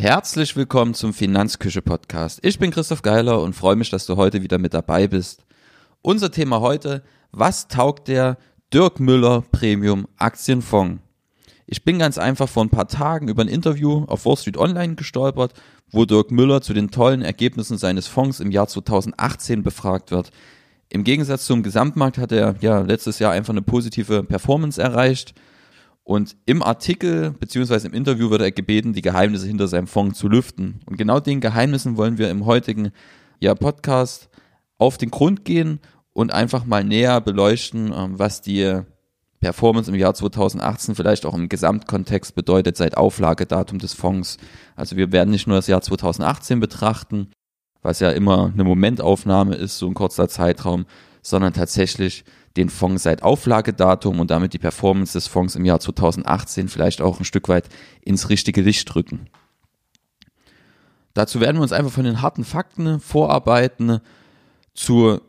Herzlich willkommen zum Finanzküche Podcast. Ich bin Christoph Geiler und freue mich, dass du heute wieder mit dabei bist. Unser Thema heute, was taugt der Dirk Müller Premium Aktienfonds? Ich bin ganz einfach vor ein paar Tagen über ein Interview auf Wall Street Online gestolpert, wo Dirk Müller zu den tollen Ergebnissen seines Fonds im Jahr 2018 befragt wird. Im Gegensatz zum Gesamtmarkt hat er ja letztes Jahr einfach eine positive Performance erreicht. Und im Artikel beziehungsweise im Interview wird er gebeten, die Geheimnisse hinter seinem Fonds zu lüften. Und genau den Geheimnissen wollen wir im heutigen ja, Podcast auf den Grund gehen und einfach mal näher beleuchten, ähm, was die Performance im Jahr 2018 vielleicht auch im Gesamtkontext bedeutet seit Auflagedatum des Fonds. Also wir werden nicht nur das Jahr 2018 betrachten, was ja immer eine Momentaufnahme ist, so ein kurzer Zeitraum, sondern tatsächlich den Fonds seit Auflagedatum und damit die Performance des Fonds im Jahr 2018 vielleicht auch ein Stück weit ins richtige Licht drücken. Dazu werden wir uns einfach von den harten Fakten vorarbeiten zu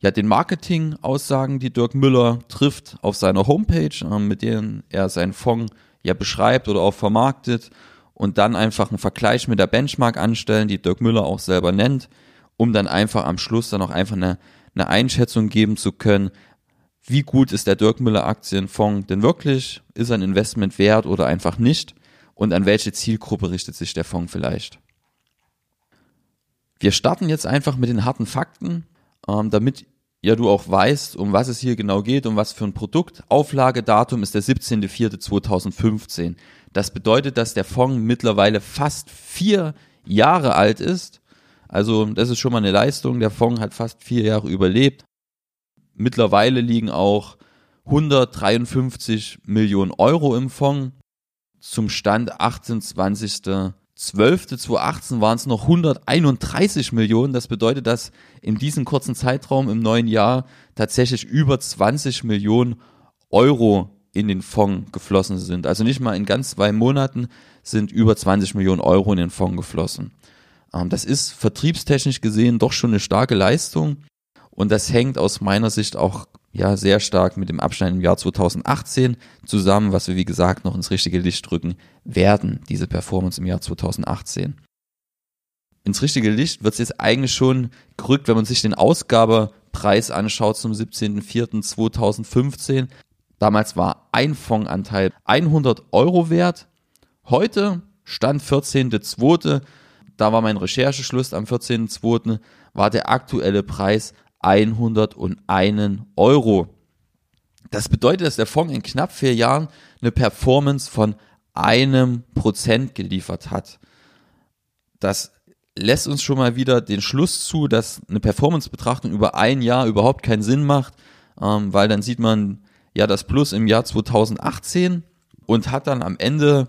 ja, den Marketing-Aussagen, die Dirk Müller trifft auf seiner Homepage, äh, mit denen er seinen Fonds ja beschreibt oder auch vermarktet und dann einfach einen Vergleich mit der Benchmark anstellen, die Dirk Müller auch selber nennt, um dann einfach am Schluss dann auch einfach eine, eine Einschätzung geben zu können, wie gut ist der Dirk Müller Aktienfonds denn wirklich? Ist ein Investment wert oder einfach nicht? Und an welche Zielgruppe richtet sich der Fonds vielleicht? Wir starten jetzt einfach mit den harten Fakten, ähm, damit ja du auch weißt, um was es hier genau geht, um was für ein Produkt. Auflagedatum ist der 17.04.2015. Das bedeutet, dass der Fonds mittlerweile fast vier Jahre alt ist. Also das ist schon mal eine Leistung. Der Fonds hat fast vier Jahre überlebt, Mittlerweile liegen auch 153 Millionen Euro im Fonds. Zum Stand 28.12.2018 waren es noch 131 Millionen. Das bedeutet, dass in diesem kurzen Zeitraum im neuen Jahr tatsächlich über 20 Millionen Euro in den Fonds geflossen sind. Also nicht mal in ganz zwei Monaten sind über 20 Millionen Euro in den Fonds geflossen. Ähm, das ist vertriebstechnisch gesehen doch schon eine starke Leistung. Und das hängt aus meiner Sicht auch ja sehr stark mit dem Abschneid im Jahr 2018 zusammen, was wir wie gesagt noch ins richtige Licht drücken werden, diese Performance im Jahr 2018. Ins richtige Licht wird es jetzt eigentlich schon gerückt, wenn man sich den Ausgabepreis anschaut zum 17.04.2015. Damals war ein Fondsanteil 100 Euro wert. Heute, Stand 14.02., da war mein Rechercheschluss am 14.02., war der aktuelle Preis 101 Euro. Das bedeutet, dass der Fonds in knapp vier Jahren eine Performance von einem Prozent geliefert hat. Das lässt uns schon mal wieder den Schluss zu, dass eine Performance-Betrachtung über ein Jahr überhaupt keinen Sinn macht, ähm, weil dann sieht man ja das Plus im Jahr 2018 und hat dann am Ende,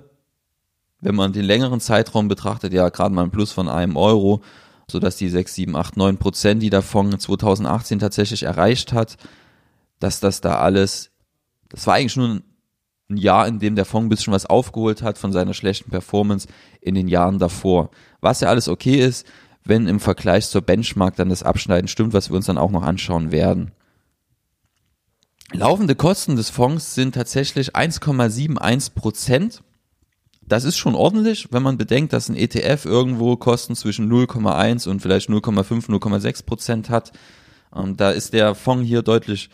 wenn man den längeren Zeitraum betrachtet, ja gerade mal ein Plus von einem Euro sodass die 6, 7, 8, 9 Prozent, die der Fonds 2018 tatsächlich erreicht hat, dass das da alles, das war eigentlich nur ein Jahr, in dem der Fonds ein bisschen was aufgeholt hat von seiner schlechten Performance in den Jahren davor. Was ja alles okay ist, wenn im Vergleich zur Benchmark dann das Abschneiden stimmt, was wir uns dann auch noch anschauen werden. Laufende Kosten des Fonds sind tatsächlich 1,71 Prozent das ist schon ordentlich, wenn man bedenkt, dass ein ETF irgendwo Kosten zwischen 0,1 und vielleicht 0,5, 0,6 Prozent hat. Ähm, da ist der Fonds hier deutlich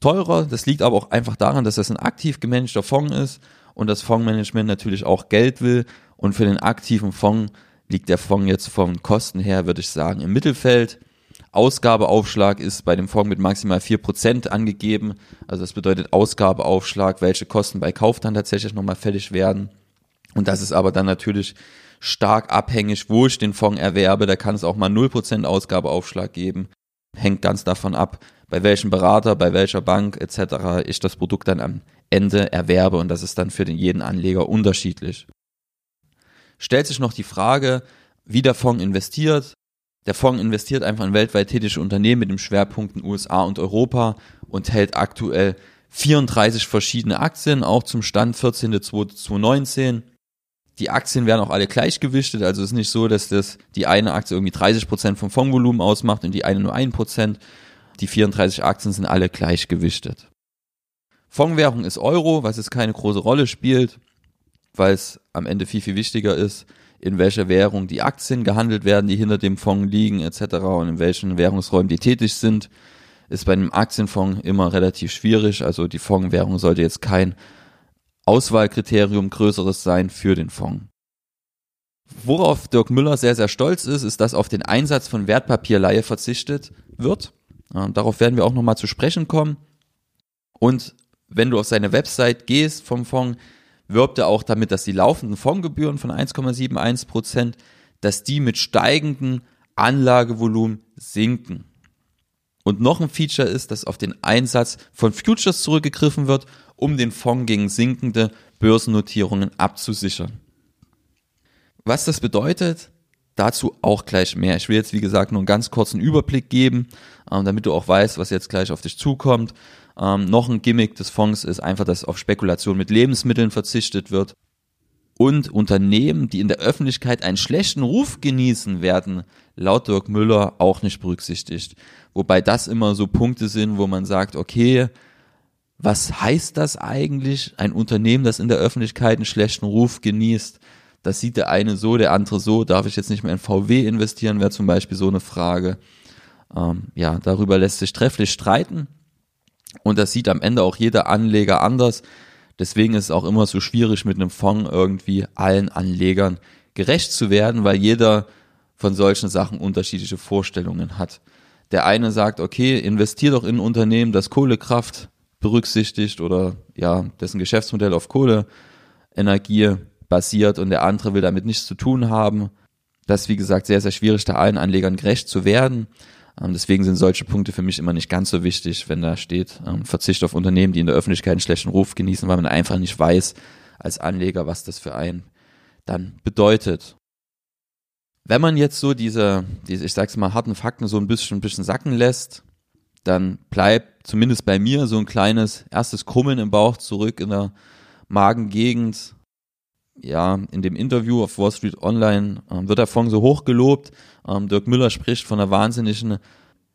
teurer. Das liegt aber auch einfach daran, dass das ein aktiv gemanagter Fonds ist und das Fondsmanagement natürlich auch Geld will. Und für den aktiven Fonds liegt der Fonds jetzt von Kosten her, würde ich sagen, im Mittelfeld. Ausgabeaufschlag ist bei dem Fonds mit maximal 4% angegeben. Also das bedeutet Ausgabeaufschlag, welche Kosten bei Kauf dann tatsächlich nochmal fällig werden. Und das ist aber dann natürlich stark abhängig, wo ich den Fonds erwerbe. Da kann es auch mal 0% Ausgabeaufschlag geben. Hängt ganz davon ab, bei welchem Berater, bei welcher Bank etc. ich das Produkt dann am Ende erwerbe. Und das ist dann für den jeden Anleger unterschiedlich. Stellt sich noch die Frage, wie der Fonds investiert. Der Fonds investiert einfach in weltweit tätige Unternehmen mit dem Schwerpunkt USA und Europa und hält aktuell 34 verschiedene Aktien, auch zum Stand 14.02.2019 die Aktien werden auch alle gleichgewichtet, also es ist nicht so, dass das die eine Aktie irgendwie 30 Prozent vom Fondsvolumen ausmacht und die eine nur ein Prozent. Die 34 Aktien sind alle gleichgewichtet. Fondswährung ist Euro, was jetzt keine große Rolle spielt. weil es am Ende viel, viel wichtiger ist, in welcher Währung die Aktien gehandelt werden, die hinter dem Fonds liegen etc. und in welchen Währungsräumen die tätig sind, ist bei einem Aktienfonds immer relativ schwierig. Also die Fondswährung sollte jetzt kein Auswahlkriterium größeres sein für den Fonds. Worauf Dirk Müller sehr, sehr stolz ist, ist, dass auf den Einsatz von Wertpapierleihe verzichtet wird. darauf werden wir auch nochmal zu sprechen kommen. Und wenn du auf seine Website gehst vom Fonds, wirbt er auch damit, dass die laufenden Fondsgebühren von 1,71 Prozent, dass die mit steigendem Anlagevolumen sinken. Und noch ein Feature ist, dass auf den Einsatz von Futures zurückgegriffen wird, um den Fonds gegen sinkende Börsennotierungen abzusichern. Was das bedeutet, dazu auch gleich mehr. Ich will jetzt, wie gesagt, nur einen ganz kurzen Überblick geben, ähm, damit du auch weißt, was jetzt gleich auf dich zukommt. Ähm, noch ein Gimmick des Fonds ist einfach, dass auf Spekulation mit Lebensmitteln verzichtet wird. Und Unternehmen, die in der Öffentlichkeit einen schlechten Ruf genießen, werden laut Dirk Müller auch nicht berücksichtigt. Wobei das immer so Punkte sind, wo man sagt, okay, was heißt das eigentlich? Ein Unternehmen, das in der Öffentlichkeit einen schlechten Ruf genießt, das sieht der eine so, der andere so. Darf ich jetzt nicht mehr in VW investieren, wäre zum Beispiel so eine Frage. Ähm, ja, darüber lässt sich trefflich streiten. Und das sieht am Ende auch jeder Anleger anders. Deswegen ist es auch immer so schwierig, mit einem Fonds irgendwie allen Anlegern gerecht zu werden, weil jeder von solchen Sachen unterschiedliche Vorstellungen hat. Der eine sagt, okay, investier doch in ein Unternehmen, das Kohlekraft berücksichtigt oder ja, dessen Geschäftsmodell auf Kohleenergie basiert und der andere will damit nichts zu tun haben. Das ist wie gesagt sehr, sehr schwierig, da allen Anlegern gerecht zu werden. Ähm, deswegen sind solche Punkte für mich immer nicht ganz so wichtig, wenn da steht, ähm, Verzicht auf Unternehmen, die in der Öffentlichkeit einen schlechten Ruf genießen, weil man einfach nicht weiß als Anleger, was das für einen dann bedeutet. Wenn man jetzt so diese, diese, ich sag's mal, harten Fakten so ein bisschen, ein bisschen sacken lässt, dann bleibt zumindest bei mir so ein kleines erstes Krummeln im Bauch zurück in der Magengegend. Ja, in dem Interview auf Wall Street Online äh, wird der Fonds so hoch gelobt. Ähm, Dirk Müller spricht von einer wahnsinnigen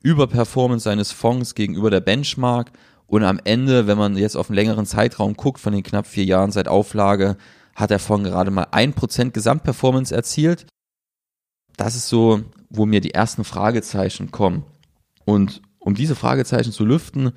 Überperformance seines Fonds gegenüber der Benchmark. Und am Ende, wenn man jetzt auf einen längeren Zeitraum guckt, von den knapp vier Jahren seit Auflage, hat der Fonds gerade mal ein Prozent Gesamtperformance erzielt. Das ist so, wo mir die ersten Fragezeichen kommen. Und um diese Fragezeichen zu lüften,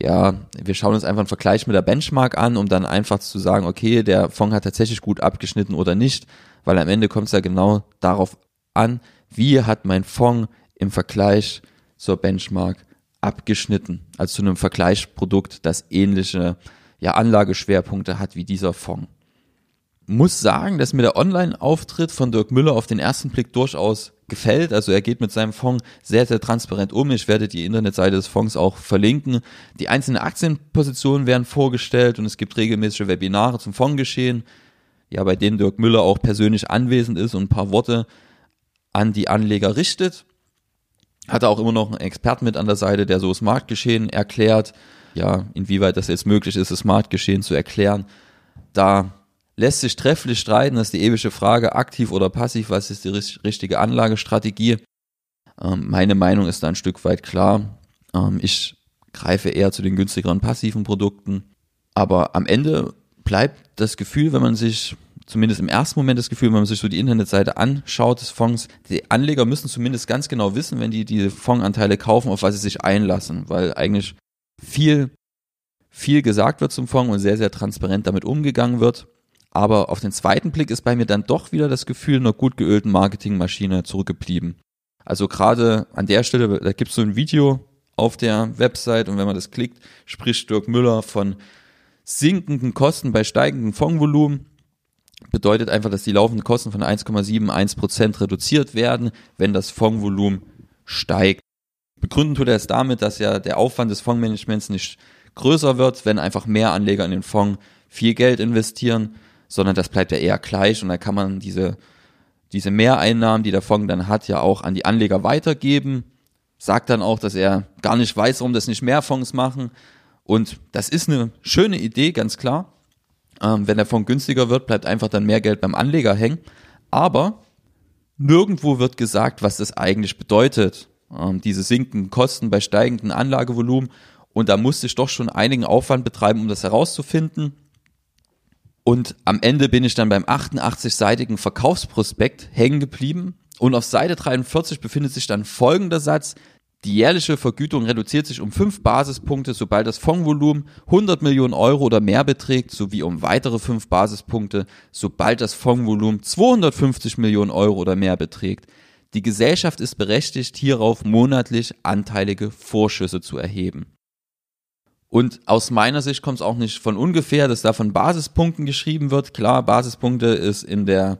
ja, wir schauen uns einfach einen Vergleich mit der Benchmark an, um dann einfach zu sagen, okay, der Fonds hat tatsächlich gut abgeschnitten oder nicht, weil am Ende kommt es ja genau darauf an, wie hat mein Fonds im Vergleich zur Benchmark abgeschnitten, also zu einem Vergleichsprodukt, das ähnliche ja, Anlageschwerpunkte hat wie dieser Fonds. Muss sagen, dass mir der Online-Auftritt von Dirk Müller auf den ersten Blick durchaus gefällt. Also er geht mit seinem Fonds sehr, sehr transparent um. Ich werde die Internetseite des Fonds auch verlinken. Die einzelnen Aktienpositionen werden vorgestellt und es gibt regelmäßige Webinare zum Fondsgeschehen, ja, bei denen Dirk Müller auch persönlich anwesend ist und ein paar Worte an die Anleger richtet. Hat er auch immer noch einen Experten mit an der Seite, der so das Marktgeschehen erklärt. Ja, inwieweit das jetzt möglich ist, das Marktgeschehen zu erklären. Da lässt sich trefflich streiten, das ist die ewige Frage, aktiv oder passiv, was ist die richtige Anlagestrategie? Ähm, meine Meinung ist da ein Stück weit klar. Ähm, ich greife eher zu den günstigeren passiven Produkten. Aber am Ende bleibt das Gefühl, wenn man sich, zumindest im ersten Moment das Gefühl, wenn man sich so die Internetseite anschaut des Fonds, die Anleger müssen zumindest ganz genau wissen, wenn die diese Fondsanteile kaufen, auf was sie sich einlassen, weil eigentlich viel, viel gesagt wird zum Fonds und sehr, sehr transparent damit umgegangen wird. Aber auf den zweiten Blick ist bei mir dann doch wieder das Gefühl einer gut geölten Marketingmaschine zurückgeblieben. Also gerade an der Stelle, da gibt es so ein Video auf der Website und wenn man das klickt, spricht Dirk Müller von sinkenden Kosten bei steigendem Fondsvolumen. Bedeutet einfach, dass die laufenden Kosten von 1,71% reduziert werden, wenn das Fondsvolumen steigt. Begründen tut er es damit, dass ja der Aufwand des Fondsmanagements nicht größer wird, wenn einfach mehr Anleger in den Fonds viel Geld investieren sondern das bleibt ja eher gleich und da kann man diese, diese Mehreinnahmen, die der Fonds dann hat, ja auch an die Anleger weitergeben. Sagt dann auch, dass er gar nicht weiß, warum das nicht mehr Fonds machen. Und das ist eine schöne Idee, ganz klar. Ähm, wenn der Fonds günstiger wird, bleibt einfach dann mehr Geld beim Anleger hängen. Aber nirgendwo wird gesagt, was das eigentlich bedeutet. Ähm, diese sinkenden Kosten bei steigendem Anlagevolumen. Und da musste ich doch schon einigen Aufwand betreiben, um das herauszufinden. Und am Ende bin ich dann beim 88-seitigen Verkaufsprospekt hängen geblieben. Und auf Seite 43 befindet sich dann folgender Satz. Die jährliche Vergütung reduziert sich um fünf Basispunkte, sobald das Fondsvolumen 100 Millionen Euro oder mehr beträgt, sowie um weitere fünf Basispunkte, sobald das Fondsvolumen 250 Millionen Euro oder mehr beträgt. Die Gesellschaft ist berechtigt, hierauf monatlich anteilige Vorschüsse zu erheben. Und aus meiner Sicht kommt es auch nicht von ungefähr, dass da von Basispunkten geschrieben wird. Klar, Basispunkte ist in der,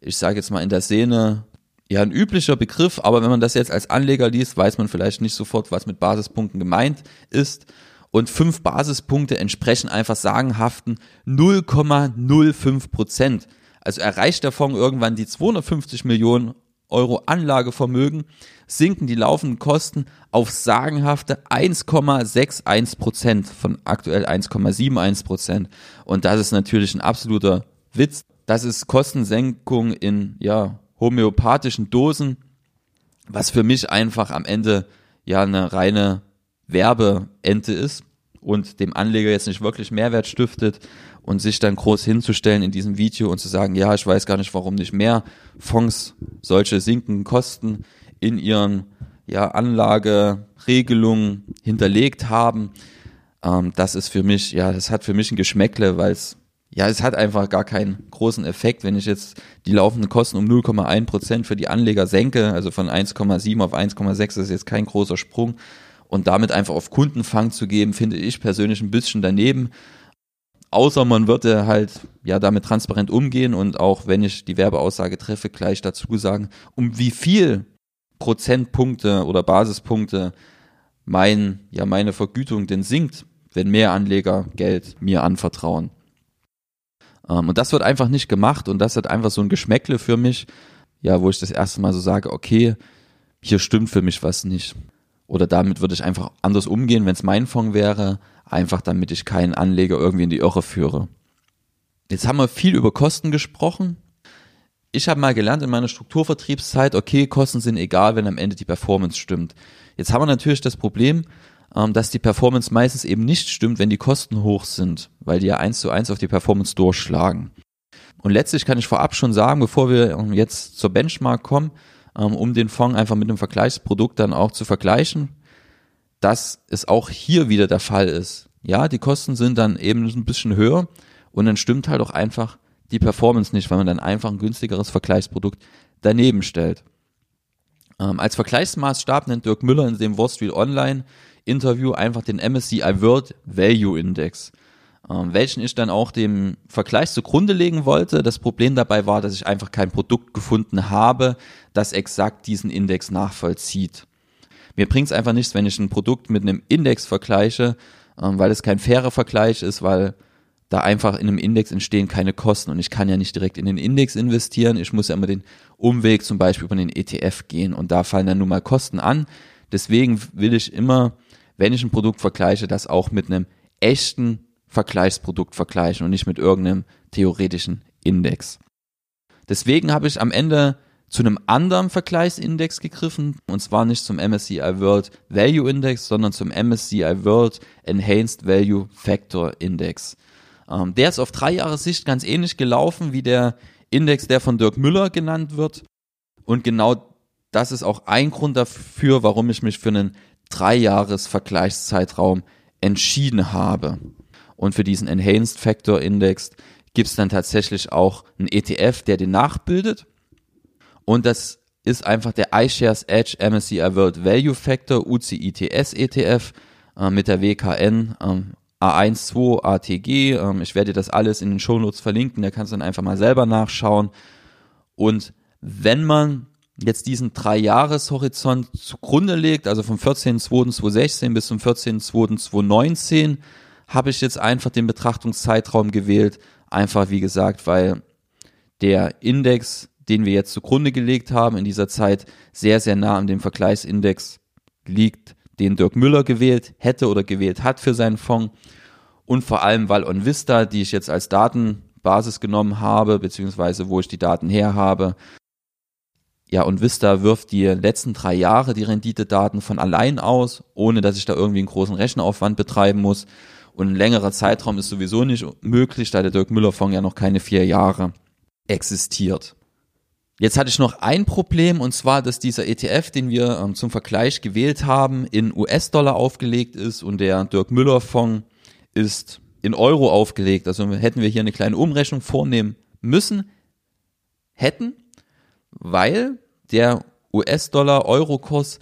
ich sage jetzt mal in der Szene ja ein üblicher Begriff, aber wenn man das jetzt als Anleger liest, weiß man vielleicht nicht sofort, was mit Basispunkten gemeint ist. Und fünf Basispunkte entsprechen einfach sagenhaften 0,05 Prozent. Also erreicht der Fonds irgendwann die 250 Millionen Euro Anlagevermögen, sinken die laufenden Kosten auf sagenhafte 1,61 Prozent von aktuell 1,71 Prozent. Und das ist natürlich ein absoluter Witz. Das ist Kostensenkung in, ja, homöopathischen Dosen, was für mich einfach am Ende ja eine reine Werbeente ist und dem Anleger jetzt nicht wirklich Mehrwert stiftet und sich dann groß hinzustellen in diesem Video und zu sagen, ja, ich weiß gar nicht, warum nicht mehr Fonds solche sinkenden Kosten in ihren ja, Anlageregelungen hinterlegt haben. Ähm, das ist für mich, ja, das hat für mich ein Geschmäckle, weil es ja, es hat einfach gar keinen großen Effekt, wenn ich jetzt die laufenden Kosten um 0,1 Prozent für die Anleger senke, also von 1,7 auf 1,6 ist jetzt kein großer Sprung und damit einfach auf Kundenfang zu geben, finde ich persönlich ein bisschen daneben. Außer man würde halt ja damit transparent umgehen und auch wenn ich die Werbeaussage treffe, gleich dazu sagen, um wie viel Prozentpunkte oder Basispunkte mein, ja, meine Vergütung denn sinkt, wenn mehr Anleger Geld mir anvertrauen. Ähm, und das wird einfach nicht gemacht und das hat einfach so ein Geschmäckle für mich, ja, wo ich das erste Mal so sage, okay, hier stimmt für mich was nicht. Oder damit würde ich einfach anders umgehen, wenn es mein Fonds wäre, einfach damit ich keinen Anleger irgendwie in die Irre führe. Jetzt haben wir viel über Kosten gesprochen. Ich habe mal gelernt in meiner Strukturvertriebszeit, okay, Kosten sind egal, wenn am Ende die Performance stimmt. Jetzt haben wir natürlich das Problem, ähm, dass die Performance meistens eben nicht stimmt, wenn die Kosten hoch sind, weil die ja eins zu eins auf die Performance durchschlagen. Und letztlich kann ich vorab schon sagen, bevor wir ähm, jetzt zur Benchmark kommen, ähm, um den Fonds einfach mit einem Vergleichsprodukt dann auch zu vergleichen, dass es auch hier wieder der Fall ist. Ja, die Kosten sind dann eben ein bisschen höher und dann stimmt halt auch einfach die Performance nicht, weil man dann einfach ein günstigeres Vergleichsprodukt daneben stellt. Ähm, als Vergleichsmaßstab nennt Dirk Müller in dem Wall Street Online Interview einfach den MSCI World Value Index ähm, welchen ich dann auch dem Vergleich zugrunde legen wollte. Das Problem dabei war, dass ich einfach kein Produkt gefunden habe, das exakt diesen Index nachvollzieht. Mir bringt es einfach nichts, wenn ich ein Produkt mit einem Index vergleiche, ähm, weil es kein fairer Vergleich ist, weil da einfach in einem Index entstehen keine Kosten und ich kann ja nicht direkt in den Index investieren. Ich muss ja immer den Umweg zum Beispiel über den ETF gehen und da fallen dann nun mal Kosten an. Deswegen will ich immer, wenn ich ein Produkt vergleiche, das auch mit einem echten Vergleichsprodukt vergleichen und nicht mit irgendeinem theoretischen Index. Deswegen habe ich am Ende zu einem anderen Vergleichsindex gegriffen und zwar nicht zum MSCI World Value Index, sondern zum MSCI World Enhanced Value Factor Index. Ähm, der ist auf drei Jahre Sicht ganz ähnlich gelaufen wie der Index, der von Dirk Müller genannt wird. Und genau das ist auch ein Grund dafür, warum ich mich für einen Dreijahres Vergleichszeitraum entschieden habe. Und für diesen Enhanced Factor Index gibt es dann tatsächlich auch einen ETF, der den nachbildet. Und das ist einfach der iShares Edge MSCI World Value Factor UCITS ETF äh, mit der WKN ähm, A12 ATG. Ähm, ich werde dir das alles in den Shownotes verlinken, da kannst du dann einfach mal selber nachschauen. Und wenn man jetzt diesen Drei-Jahres-Horizont zugrunde legt, also vom 14.02.2016 bis zum 14.02.2019, habe ich jetzt einfach den Betrachtungszeitraum gewählt. Einfach, wie gesagt, weil der Index, den wir jetzt zugrunde gelegt haben, in dieser Zeit sehr, sehr nah an dem Vergleichsindex liegt, den Dirk Müller gewählt hätte oder gewählt hat für seinen Fonds. Und vor allem, weil OnVista, die ich jetzt als Datenbasis genommen habe, beziehungsweise wo ich die Daten her habe, ja, und Vista wirft die letzten drei Jahre die Renditedaten von allein aus, ohne dass ich da irgendwie einen großen Rechenaufwand betreiben muss. Und ein längerer Zeitraum ist sowieso nicht möglich, da der Dirk Müller Fonds ja noch keine vier Jahre existiert. Jetzt hatte ich noch ein Problem und zwar, dass dieser ETF, den wir ähm, zum Vergleich gewählt haben, in US-Dollar aufgelegt ist und der Dirk Müller Fonds ist in Euro aufgelegt. Also hätten wir hier eine kleine Umrechnung vornehmen müssen, hätten, weil der US-Dollar-Euro-Kurs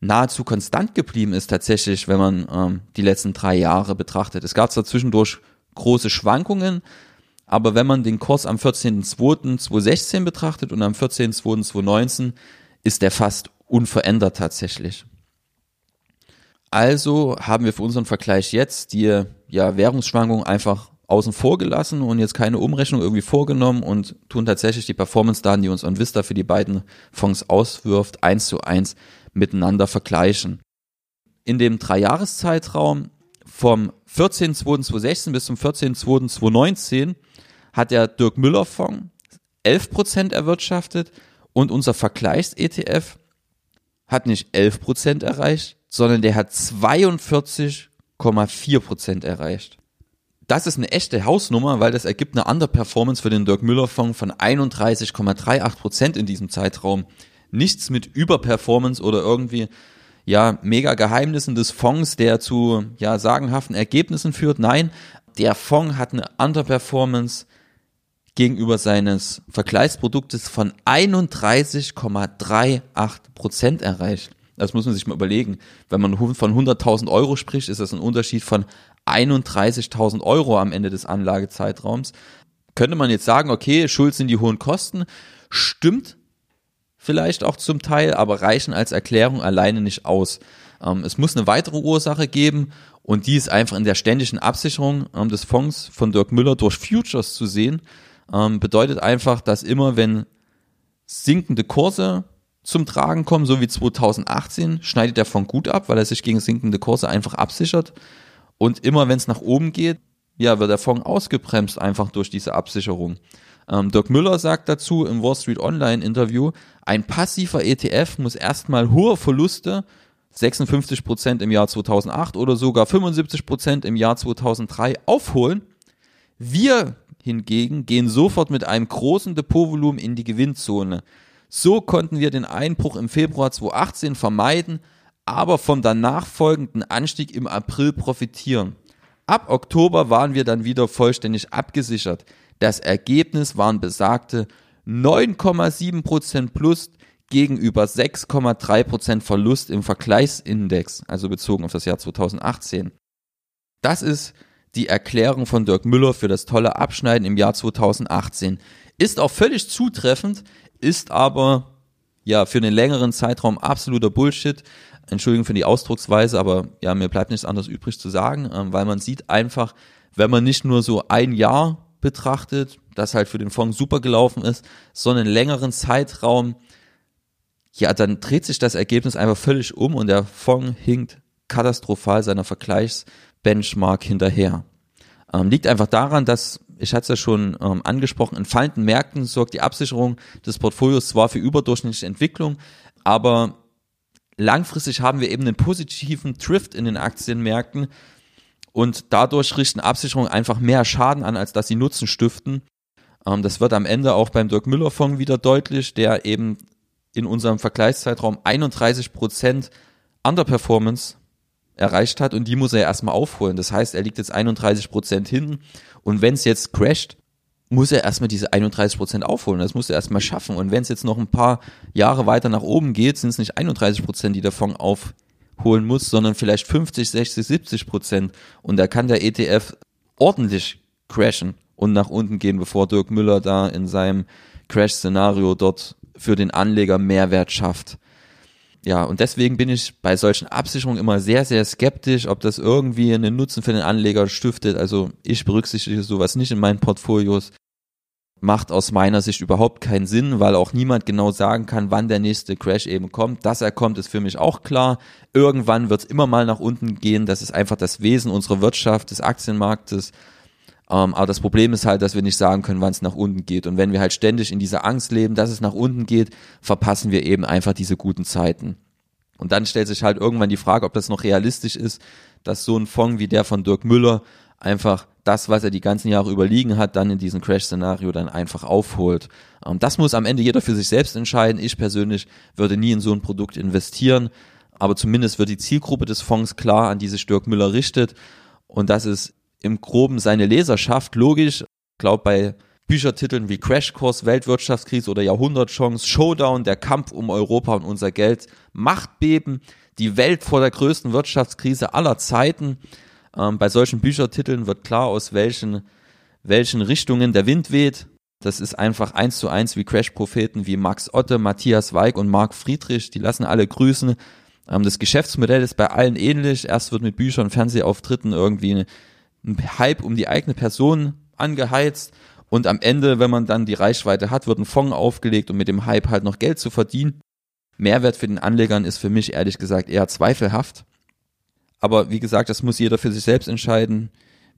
nahezu konstant geblieben ist tatsächlich, wenn man ähm, die letzten drei Jahre betrachtet. Es gab zwar zwischendurch große Schwankungen, aber wenn man den Kurs am 14.02.2016 betrachtet und am 14.02.2019, ist der fast unverändert tatsächlich. Also haben wir für unseren Vergleich jetzt die ja, Währungsschwankungen einfach außen vor gelassen und jetzt keine Umrechnung irgendwie vorgenommen und tun tatsächlich die Performance-Daten, die uns OnVista für die beiden Fonds auswirft, eins zu eins miteinander vergleichen. In dem Dreijahreszeitraum vom 14.02.2016 bis zum 14.02.2019 hat der Dirk Müller Fonds 11% erwirtschaftet und unser Vergleichs-ETF hat nicht 11% erreicht, sondern der hat 42,4% erreicht. Das ist eine echte Hausnummer, weil das ergibt eine andere Performance für den Dirk Müller Fonds von 31,38% in diesem Zeitraum. Nichts mit Überperformance oder irgendwie ja, mega Geheimnissen des Fonds, der zu ja sagenhaften Ergebnissen führt. Nein, der Fonds hat eine Underperformance gegenüber seines Vergleichsproduktes von 31,38 Prozent erreicht. Das muss man sich mal überlegen. Wenn man von 100.000 Euro spricht, ist das ein Unterschied von 31.000 Euro am Ende des Anlagezeitraums. Könnte man jetzt sagen, okay, schuld sind die hohen Kosten. Stimmt vielleicht auch zum Teil, aber reichen als Erklärung alleine nicht aus. Ähm, es muss eine weitere Ursache geben und die ist einfach in der ständigen Absicherung ähm, des Fonds von Dirk Müller durch Futures zu sehen ähm, bedeutet einfach, dass immer wenn sinkende Kurse zum Tragen kommen, so wie 2018, schneidet der Fonds gut ab, weil er sich gegen sinkende Kurse einfach absichert. Und immer wenn es nach oben geht, ja, wird der Fonds ausgebremst einfach durch diese Absicherung. Ähm, Dirk Müller sagt dazu im Wall Street Online Interview, ein passiver ETF muss erstmal hohe Verluste 56 Prozent im Jahr 2008 oder sogar 75 Prozent im Jahr 2003 aufholen. Wir hingegen gehen sofort mit einem großen Depotvolumen in die Gewinnzone. So konnten wir den Einbruch im Februar 2018 vermeiden, aber vom danach folgenden Anstieg im April profitieren. Ab Oktober waren wir dann wieder vollständig abgesichert. Das Ergebnis waren besagte 9,7% plus gegenüber 6,3% Verlust im Vergleichsindex, also bezogen auf das Jahr 2018. Das ist die Erklärung von Dirk Müller für das tolle Abschneiden im Jahr 2018. Ist auch völlig zutreffend, ist aber ja für einen längeren Zeitraum absoluter Bullshit. Entschuldigung für die Ausdrucksweise, aber ja, mir bleibt nichts anderes übrig zu sagen, ähm, weil man sieht einfach, wenn man nicht nur so ein Jahr betrachtet, das halt für den Fonds super gelaufen ist, sondern einen längeren Zeitraum, ja, dann dreht sich das Ergebnis einfach völlig um und der Fonds hinkt katastrophal seiner Vergleichs Benchmark hinterher. Ähm, liegt einfach daran, dass, ich hatte es ja schon ähm, angesprochen, in fallenden Märkten sorgt die Absicherung des Portfolios zwar für überdurchschnittliche Entwicklung, aber langfristig haben wir eben einen positiven Drift in den Aktienmärkten und dadurch richten Absicherungen einfach mehr Schaden an, als dass sie Nutzen stiften. Ähm, das wird am Ende auch beim Dirk Müller Fonds wieder deutlich, der eben in unserem Vergleichszeitraum 31 Prozent Underperformance erreicht hat und die muss er erstmal aufholen. Das heißt, er liegt jetzt 31 Prozent hinten und wenn es jetzt crasht, muss er erstmal diese 31 Prozent aufholen. Das muss er erstmal schaffen. Und wenn es jetzt noch ein paar Jahre weiter nach oben geht, sind es nicht 31 Prozent, die der Fonds aufholen muss, sondern vielleicht 50, 60, 70 Prozent. Und da kann der ETF ordentlich crashen und nach unten gehen, bevor Dirk Müller da in seinem Crash-Szenario dort für den Anleger Mehrwert schafft ja, und deswegen bin ich bei solchen Absicherungen immer sehr, sehr skeptisch, ob das irgendwie einen Nutzen für den Anleger stiftet. Also ich berücksichtige sowas nicht in meinen Portfolios. Macht aus meiner Sicht überhaupt keinen Sinn, weil auch niemand genau sagen kann, wann der nächste Crash eben kommt. Dass er kommt, ist für mich auch klar. Irgendwann wird es immer mal nach unten gehen. Das ist einfach das Wesen unserer Wirtschaft, des Aktienmarktes. Ähm, aber das Problem ist halt, dass wir nicht sagen können, wann es nach unten geht. Und wenn wir halt ständig in dieser Angst leben, dass es nach unten geht, verpassen wir eben einfach diese guten Zeiten. Und dann stellt sich halt irgendwann die Frage, ob das noch realistisch ist, dass so ein Fonds wie der von Dirk Müller einfach das, was er die ganzen Jahre überliegen hat, dann in diesem Crash-Szenario dann einfach aufholt. Ähm, das muss am Ende jeder für sich selbst entscheiden. Ich persönlich würde nie in so ein Produkt investieren, aber zumindest wird die Zielgruppe des Fonds klar, an die sich Dirk Müller richtet. Und das ist im Groben seine Leserschaft. Logisch, ich glaube bei Büchertiteln wie Crashkurs, Weltwirtschaftskrise oder Jahrhundertchance, Showdown, der Kampf um Europa und unser Geld, Machtbeben, die Welt vor der größten Wirtschaftskrise aller Zeiten. Ähm, bei solchen Büchertiteln wird klar, aus welchen, welchen Richtungen der Wind weht. Das ist einfach eins zu eins wie Crash-Propheten wie Max Otte, Matthias Weig und Marc Friedrich. Die lassen alle grüßen. Ähm, das Geschäftsmodell ist bei allen ähnlich. Erst wird mit Büchern, Fernsehauftritten irgendwie ein Hype um die eigene Person angeheizt und am Ende, wenn man dann die Reichweite hat, wird ein Fonds aufgelegt, um mit dem Hype halt noch Geld zu verdienen. Mehrwert für den Anlegern ist für mich ehrlich gesagt eher zweifelhaft. Aber wie gesagt, das muss jeder für sich selbst entscheiden,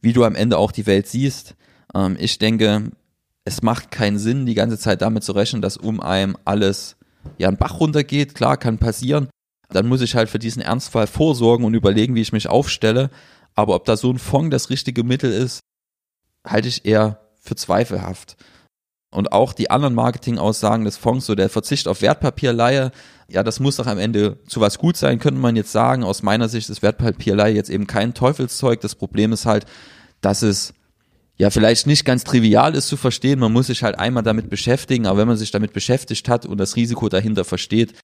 wie du am Ende auch die Welt siehst. Ähm, ich denke, es macht keinen Sinn, die ganze Zeit damit zu rechnen, dass um einem alles ja einen Bach runtergeht. Klar, kann passieren. Dann muss ich halt für diesen Ernstfall vorsorgen und überlegen, wie ich mich aufstelle. Aber ob da so ein Fonds das richtige Mittel ist, halte ich eher für zweifelhaft. Und auch die anderen Marketingaussagen des Fonds, so der Verzicht auf Wertpapierleihe, ja, das muss doch am Ende zu was gut sein, könnte man jetzt sagen. Aus meiner Sicht ist Wertpapierleihe jetzt eben kein Teufelszeug. Das Problem ist halt, dass es ja vielleicht nicht ganz trivial ist zu verstehen. Man muss sich halt einmal damit beschäftigen, aber wenn man sich damit beschäftigt hat und das Risiko dahinter versteht,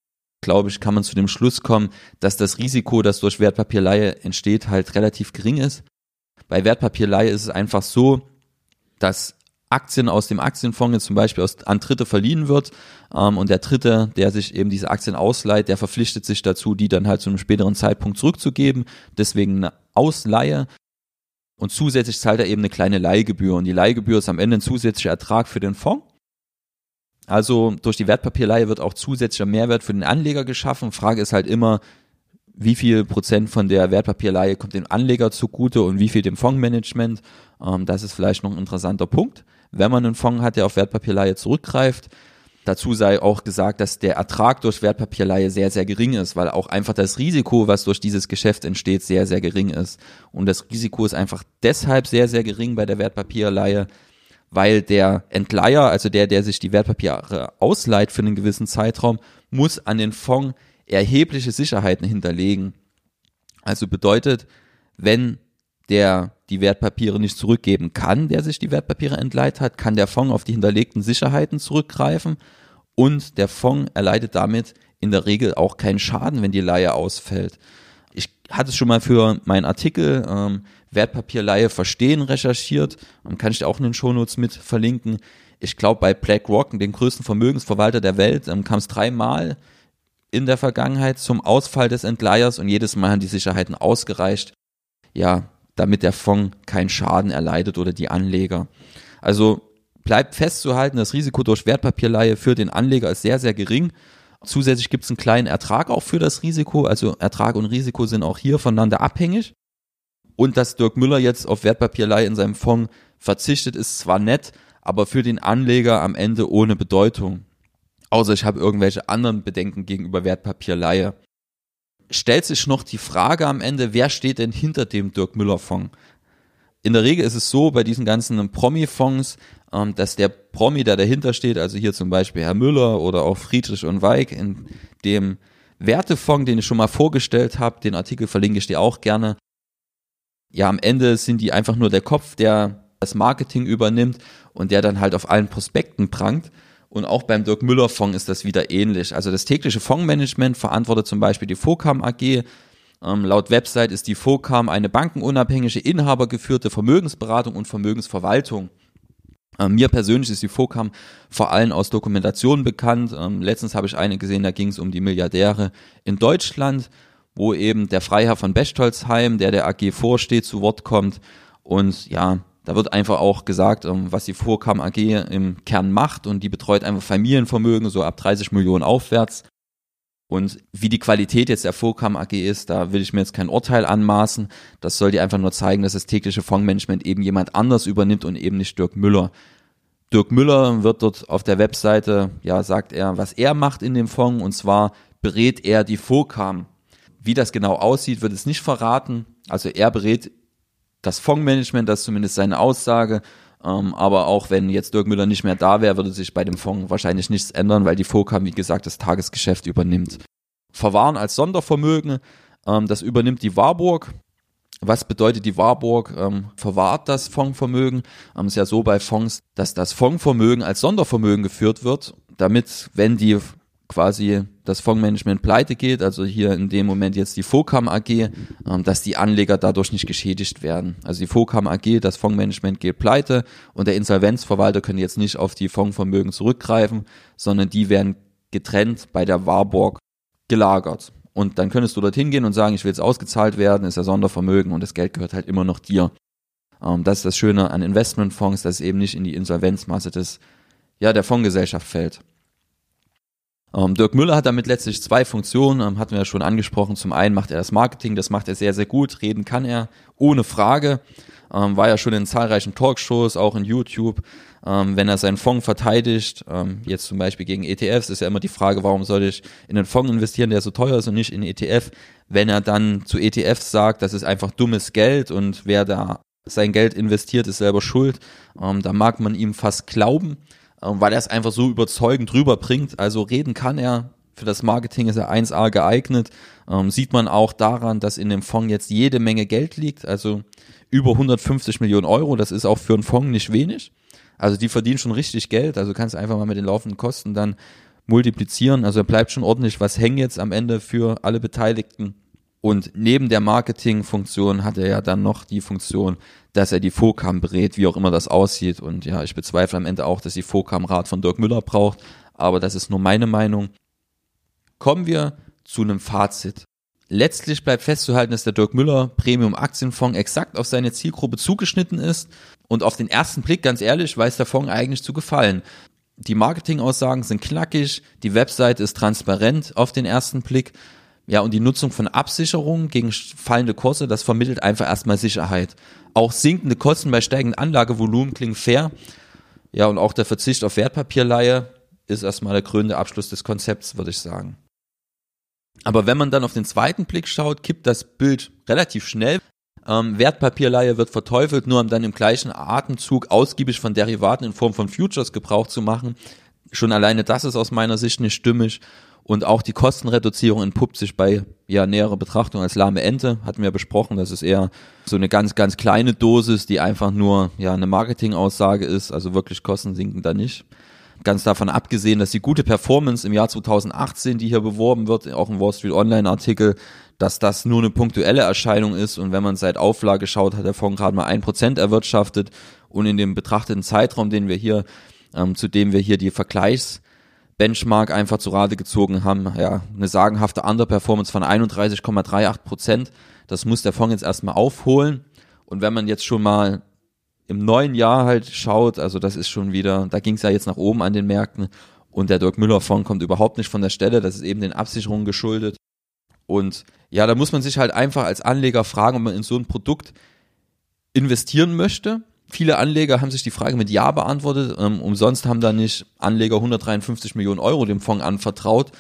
glaube ich, kann man zu dem Schluss kommen, dass das Risiko, das durch Wertpapierleihe entsteht, halt relativ gering ist. Bei Wertpapierleihe ist es einfach so, dass Aktien aus dem Aktienfonds jetzt zum Beispiel aus, an Dritte verliehen wird ähm, und der Dritte, der sich eben diese Aktien ausleiht, der verpflichtet sich dazu, die dann halt zu einem späteren Zeitpunkt zurückzugeben. Deswegen eine Ausleihe. Und zusätzlich zahlt er eben eine kleine Leihgebühr. Und die Leihgebühr ist am Ende ein zusätzlicher Ertrag für den Fonds. Also durch die Wertpapierleihe wird auch zusätzlicher Mehrwert für den Anleger geschaffen. Frage ist halt immer, wie viel Prozent von der Wertpapierleihe kommt dem Anleger zugute und wie viel dem Fondsmanagement. Ähm, das ist vielleicht noch ein interessanter Punkt. Wenn man einen Fonds hat, der auf Wertpapierleihe zurückgreift, dazu sei auch gesagt, dass der Ertrag durch Wertpapierleihe sehr, sehr gering ist, weil auch einfach das Risiko, was durch dieses Geschäft entsteht, sehr, sehr gering ist. Und das Risiko ist einfach deshalb sehr, sehr gering bei der Wertpapierleihe, weil der Entleiher, also der, der sich die Wertpapiere ausleiht für einen gewissen Zeitraum, muss an den Fonds erhebliche Sicherheiten hinterlegen. Also bedeutet, wenn der die Wertpapiere nicht zurückgeben kann, der sich die Wertpapiere entleiht hat, kann der Fonds auf die hinterlegten Sicherheiten zurückgreifen und der Fonds erleidet damit in der Regel auch keinen Schaden, wenn die Leihe ausfällt. Ich hatte es schon mal für meinen Artikel ähm, Wertpapierleihe verstehen recherchiert, ähm, kann ich auch in den Shownotes mit verlinken. Ich glaube, bei BlackRock, dem größten Vermögensverwalter der Welt, ähm, kam es dreimal in der Vergangenheit zum Ausfall des Entleihers und jedes Mal haben die Sicherheiten ausgereicht, ja, damit der Fonds keinen Schaden erleidet oder die Anleger. Also bleibt festzuhalten, das Risiko durch Wertpapierleihe für den Anleger ist sehr, sehr gering. Zusätzlich gibt es einen kleinen Ertrag auch für das Risiko. Also Ertrag und Risiko sind auch hier voneinander abhängig. Und dass Dirk Müller jetzt auf Wertpapierleihe in seinem Fonds verzichtet, ist zwar nett, aber für den Anleger am Ende ohne Bedeutung außer ich habe irgendwelche anderen Bedenken gegenüber Wertpapierleihe. Stellt sich noch die Frage am Ende, wer steht denn hinter dem Dirk Müller Fonds? In der Regel ist es so bei diesen ganzen Promi-Fonds, ähm, dass der Promi, der dahinter steht, also hier zum Beispiel Herr Müller oder auch Friedrich und Weig, in dem Wertefonds, den ich schon mal vorgestellt habe, den Artikel verlinke ich dir auch gerne. Ja, am Ende sind die einfach nur der Kopf, der das Marketing übernimmt und der dann halt auf allen Prospekten prangt. Und auch beim Dirk Müller Fonds ist das wieder ähnlich. Also das tägliche Fondsmanagement verantwortet zum Beispiel die FOCAM AG. Ähm, laut Website ist die FOCAM eine bankenunabhängige, inhabergeführte Vermögensberatung und Vermögensverwaltung. Ähm, mir persönlich ist die FOCAM vor allem aus Dokumentationen bekannt. Ähm, letztens habe ich eine gesehen, da ging es um die Milliardäre in Deutschland, wo eben der Freiherr von Bechtolzheim, der der AG vorsteht, zu Wort kommt. Und ja, da wird einfach auch gesagt, ähm, was die Vorkam AG im Kern macht und die betreut einfach Familienvermögen so ab 30 Millionen aufwärts. Und wie die Qualität jetzt der Vorkam AG ist, da will ich mir jetzt kein Urteil anmaßen. Das soll dir einfach nur zeigen, dass das tägliche Fondsmanagement eben jemand anders übernimmt und eben nicht Dirk Müller. Dirk Müller wird dort auf der Webseite, ja, sagt er, was er macht in dem Fonds und zwar berät er die FOCAM. Wie das genau aussieht, wird es nicht verraten. Also er berät das Fondsmanagement, das ist zumindest seine Aussage. Ähm, aber auch wenn jetzt Dirk Müller nicht mehr da wäre, würde sich bei dem Fonds wahrscheinlich nichts ändern, weil die FOCAM, wie gesagt, das Tagesgeschäft übernimmt. Verwahren als Sondervermögen, ähm, das übernimmt die Warburg. Was bedeutet die Warburg? Ähm, verwahrt das Fondsvermögen? Ähm, ist ja so bei Fonds, dass das Fondsvermögen als Sondervermögen geführt wird, damit, wenn die quasi das Fondsmanagement pleite geht, also hier in dem Moment jetzt die FOCAM AG, ähm, dass die Anleger dadurch nicht geschädigt werden. Also die FOCAM AG, das Fondsmanagement geht pleite und der Insolvenzverwalter können jetzt nicht auf die Fondsvermögen zurückgreifen, sondern die werden getrennt bei der Warburg gelagert. Und dann könntest du dorthin gehen und sagen, ich will jetzt ausgezahlt werden, ist ja Sondervermögen und das Geld gehört halt immer noch dir. Ähm, das ist das Schöne an Investmentfonds, dass es eben nicht in die Insolvenzmasse des, ja, der Fondsgesellschaft fällt. Ähm, Dirk Müller hat damit letztlich zwei Funktionen, ähm, hatten wir ja schon angesprochen. Zum einen macht er das Marketing, das macht er sehr, sehr gut. Reden kann er, ohne Frage. Ähm, war ja schon in zahlreichen Talkshows, auch in YouTube. Ähm, wenn er seinen Fonds verteidigt, ähm, jetzt zum Beispiel gegen ETFs, ist ja immer die Frage, warum soll ich in einen Fonds investieren, der so teuer ist und nicht in ETF. Wenn er dann zu ETFs sagt, das ist einfach dummes Geld und wer da sein Geld investiert, ist selber schuld, ähm, da mag man ihm fast glauben. Ähm, weil er es einfach so überzeugend rüberbringt. Also reden kann er. Für das Marketing ist er 1A geeignet. Ähm, sieht man auch daran, dass in dem Fonds jetzt jede Menge Geld liegt. Also über 150 Millionen Euro. Das ist auch für einen Fonds nicht wenig. Also die verdienen schon richtig Geld. Also kannst einfach mal mit den laufenden Kosten dann multiplizieren. Also bleibt schon ordentlich was hängen jetzt am Ende für alle Beteiligten. Und neben der Marketingfunktion hat er ja dann noch die Funktion, dass er die FOCAM berät, wie auch immer das aussieht. Und ja, ich bezweifle am Ende auch, dass die FOCAM Rat von Dirk Müller braucht. Aber das ist nur meine Meinung. Kommen wir zu einem Fazit. Letztlich bleibt festzuhalten, dass der Dirk Müller Premium Aktienfonds exakt auf seine Zielgruppe zugeschnitten ist. Und auf den ersten Blick, ganz ehrlich, weiß der Fonds eigentlich zu gefallen. Die Marketingaussagen sind knackig, die Webseite ist transparent auf den ersten Blick. Ja, und die Nutzung von Absicherungen gegen fallende Kurse, das vermittelt einfach erstmal Sicherheit. Auch sinkende Kosten bei steigendem Anlagevolumen klingen fair. Ja, und auch der Verzicht auf Wertpapierleihe ist erstmal der krönende Abschluss des Konzepts, würde ich sagen. Aber wenn man dann auf den zweiten Blick schaut, kippt das Bild relativ schnell. Ähm, Wertpapierleihe wird verteufelt, nur um dann im gleichen Atemzug ausgiebig von Derivaten in Form von Futures Gebrauch zu machen. Schon alleine das ist aus meiner Sicht nicht stimmig. Und auch die Kostenreduzierung entpuppt sich bei ja, näherer Betrachtung als lahme Ente, hatten wir besprochen. Das ist eher so eine ganz, ganz kleine Dosis, die einfach nur ja, eine Marketingaussage ist. Also wirklich Kosten sinken da nicht. Ganz davon abgesehen, dass die gute Performance im Jahr 2018, die hier beworben wird, auch im Wall Street Online Artikel, dass das nur eine punktuelle Erscheinung ist. Und wenn man seit Auflage schaut, hat der Fonds gerade mal ein Prozent erwirtschaftet. Und in dem betrachteten Zeitraum, den wir hier, ähm, zu dem wir hier die Vergleichs Benchmark einfach zu Rate gezogen haben. Ja, eine sagenhafte Underperformance von 31,38 Prozent. Das muss der Fonds jetzt erstmal aufholen. Und wenn man jetzt schon mal im neuen Jahr halt schaut, also das ist schon wieder, da ging es ja jetzt nach oben an den Märkten und der Dirk Müller Fonds kommt überhaupt nicht von der Stelle, das ist eben den Absicherungen geschuldet. Und ja, da muss man sich halt einfach als Anleger fragen, ob man in so ein Produkt investieren möchte Viele Anleger haben sich die Frage mit Ja beantwortet. Ähm, umsonst haben da nicht Anleger 153 Millionen Euro dem Fonds anvertraut.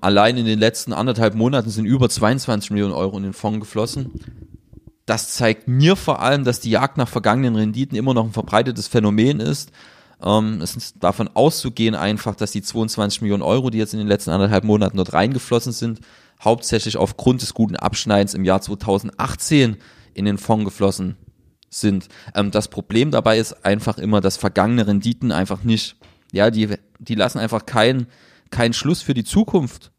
Allein in den letzten anderthalb Monaten sind über 22 Millionen Euro in den Fonds geflossen. Das zeigt mir vor allem, dass die Jagd nach vergangenen Renditen immer noch ein verbreitetes Phänomen ist. Ähm, es ist davon auszugehen einfach, dass die 22 Millionen Euro, die jetzt in den letzten anderthalb Monaten dort reingeflossen sind, hauptsächlich aufgrund des guten Abschneidens im Jahr 2018 in den Fonds geflossen sind. Ähm, das Problem dabei ist einfach immer, dass vergangene Renditen einfach nicht, ja, die, die lassen einfach keinen kein Schluss für die Zukunft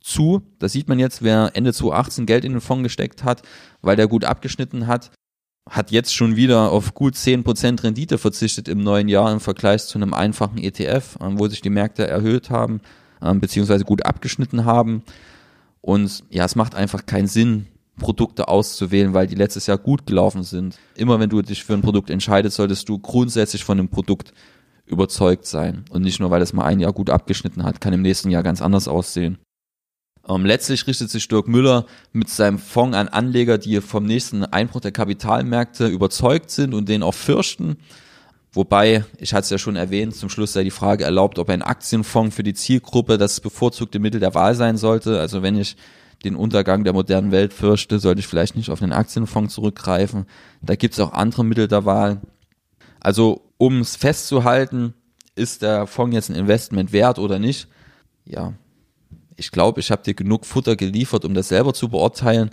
zu. Das sieht man jetzt, wer Ende 2018 Geld in den Fonds gesteckt hat, weil der gut abgeschnitten hat, hat jetzt schon wieder auf gut 10% Rendite verzichtet im neuen Jahr im Vergleich zu einem einfachen ETF, ähm, wo sich die Märkte erhöht haben, ähm, beziehungsweise gut abgeschnitten haben. Und ja, es macht einfach keinen Sinn, Produkte auszuwählen, weil die letztes Jahr gut gelaufen sind. Immer wenn du dich für ein Produkt entscheidest, solltest du grundsätzlich von dem Produkt überzeugt sein. Und nicht nur, weil es mal ein Jahr gut abgeschnitten hat, kann im nächsten Jahr ganz anders aussehen. Ähm, letztlich richtet sich Dirk Müller mit seinem Fonds an Anleger, die vom nächsten Einbruch der Kapitalmärkte überzeugt sind und den auch fürchten. Wobei, ich hatte es ja schon erwähnt, zum Schluss sei die Frage erlaubt, ob ein Aktienfonds für die Zielgruppe das bevorzugte Mittel der Wahl sein sollte. Also wenn ich den Untergang der modernen Welt fürchte, sollte ich vielleicht nicht auf den Aktienfonds zurückgreifen. Da gibt es auch andere Mittel der Wahl. Also um es festzuhalten, ist der Fonds jetzt ein Investment wert oder nicht? Ja, ich glaube, ich habe dir genug Futter geliefert, um das selber zu beurteilen.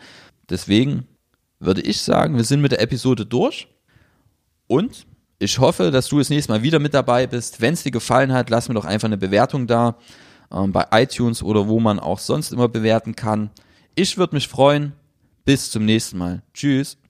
Deswegen würde ich sagen, wir sind mit der Episode durch. Und ich hoffe, dass du das nächste Mal wieder mit dabei bist. Wenn es dir gefallen hat, lass mir doch einfach eine Bewertung da ähm, bei iTunes oder wo man auch sonst immer bewerten kann. Ich würde mich freuen. Bis zum nächsten Mal. Tschüss.